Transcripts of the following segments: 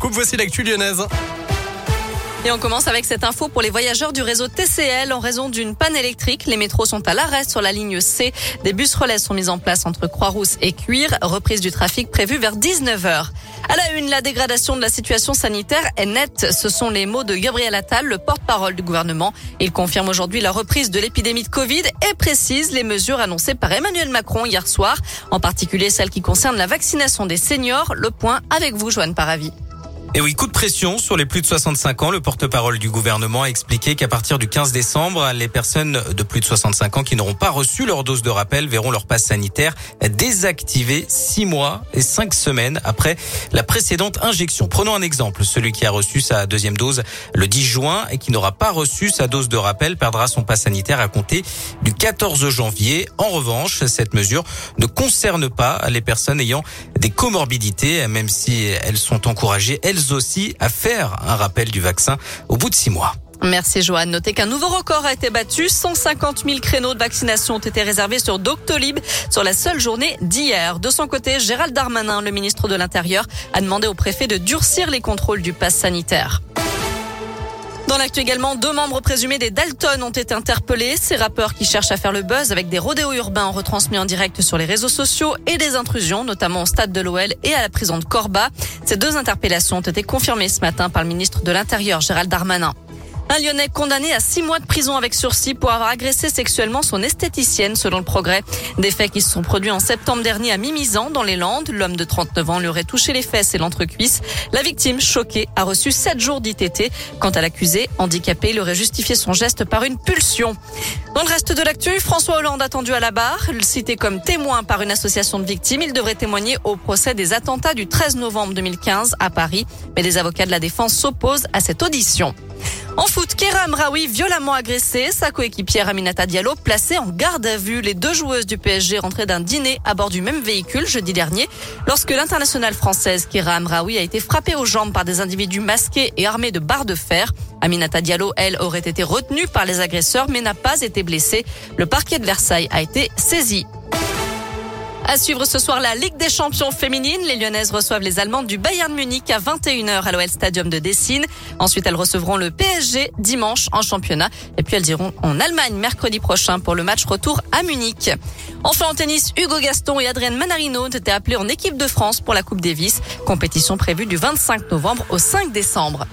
Radioscoop. Voici l'actu lyonnaise. Et on commence avec cette info pour les voyageurs du réseau TCL. En raison d'une panne électrique, les métros sont à l'arrêt sur la ligne C. Des bus relais sont mis en place entre Croix-Rousse et Cuire. Reprise du trafic prévue vers 19h. À la une, la dégradation de la situation sanitaire est nette. Ce sont les mots de Gabriel Attal, le porte-parole du gouvernement. Il confirme aujourd'hui la reprise de l'épidémie de Covid et précise les mesures annoncées par Emmanuel Macron hier soir, en particulier celles qui concernent la vaccination des seniors. Le point avec vous, Joanne Paravi. Et oui, coup de pression sur les plus de 65 ans. Le porte-parole du gouvernement a expliqué qu'à partir du 15 décembre, les personnes de plus de 65 ans qui n'auront pas reçu leur dose de rappel verront leur passe sanitaire désactivé six mois et cinq semaines après la précédente injection. Prenons un exemple. Celui qui a reçu sa deuxième dose le 10 juin et qui n'aura pas reçu sa dose de rappel perdra son passe sanitaire à compter du 14 janvier. En revanche, cette mesure ne concerne pas les personnes ayant des comorbidités, même si elles sont encouragées, elles aussi à faire un rappel du vaccin au bout de six mois. Merci Joanne. Notez qu'un nouveau record a été battu. 150 000 créneaux de vaccination ont été réservés sur Doctolib sur la seule journée d'hier. De son côté, Gérald Darmanin, le ministre de l'Intérieur, a demandé au préfet de durcir les contrôles du pass sanitaire. Dans l'actu également, deux membres présumés des Dalton ont été interpellés. Ces rappeurs qui cherchent à faire le buzz avec des rodéos urbains retransmis en direct sur les réseaux sociaux et des intrusions, notamment au stade de l'OL et à la prison de Corba. Ces deux interpellations ont été confirmées ce matin par le ministre de l'Intérieur, Gérald Darmanin. Un Lyonnais condamné à six mois de prison avec sursis pour avoir agressé sexuellement son esthéticienne, selon le progrès. Des faits qui se sont produits en septembre dernier à Mimizan, dans les Landes. L'homme de 39 ans lui aurait touché les fesses et l'entrecuisse. La victime, choquée, a reçu sept jours d'ITT. Quant à l'accusé, handicapé, il aurait justifié son geste par une pulsion. Dans le reste de l'actu, François Hollande attendu à la barre. Cité comme témoin par une association de victimes, il devrait témoigner au procès des attentats du 13 novembre 2015 à Paris. Mais les avocats de la défense s'opposent à cette audition. En foot, Kera Amraoui violemment agressé, sa coéquipière Aminata Diallo placée en garde à vue. Les deux joueuses du PSG rentraient d'un dîner à bord du même véhicule jeudi dernier lorsque l'internationale française Kera Amraoui a été frappée aux jambes par des individus masqués et armés de barres de fer. Aminata Diallo, elle, aurait été retenue par les agresseurs mais n'a pas été blessée. Le parquet de Versailles a été saisi. À suivre ce soir la Ligue des champions féminines. Les Lyonnaises reçoivent les Allemandes du Bayern Munich à 21h à l'OL Stadium de Dessine. Ensuite, elles recevront le PSG dimanche en championnat. Et puis elles iront en Allemagne mercredi prochain pour le match retour à Munich. Enfin en tennis, Hugo Gaston et Adrienne Manarino ont été appelés en équipe de France pour la Coupe Davis. Compétition prévue du 25 novembre au 5 décembre.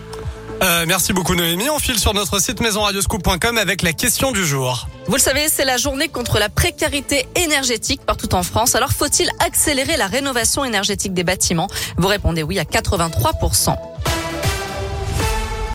Euh, merci beaucoup Noémie. On file sur notre site maisonradioscoop.com avec la question du jour. Vous le savez, c'est la journée contre la précarité énergétique partout en France. Alors faut-il accélérer la rénovation énergétique des bâtiments? Vous répondez oui à 83%.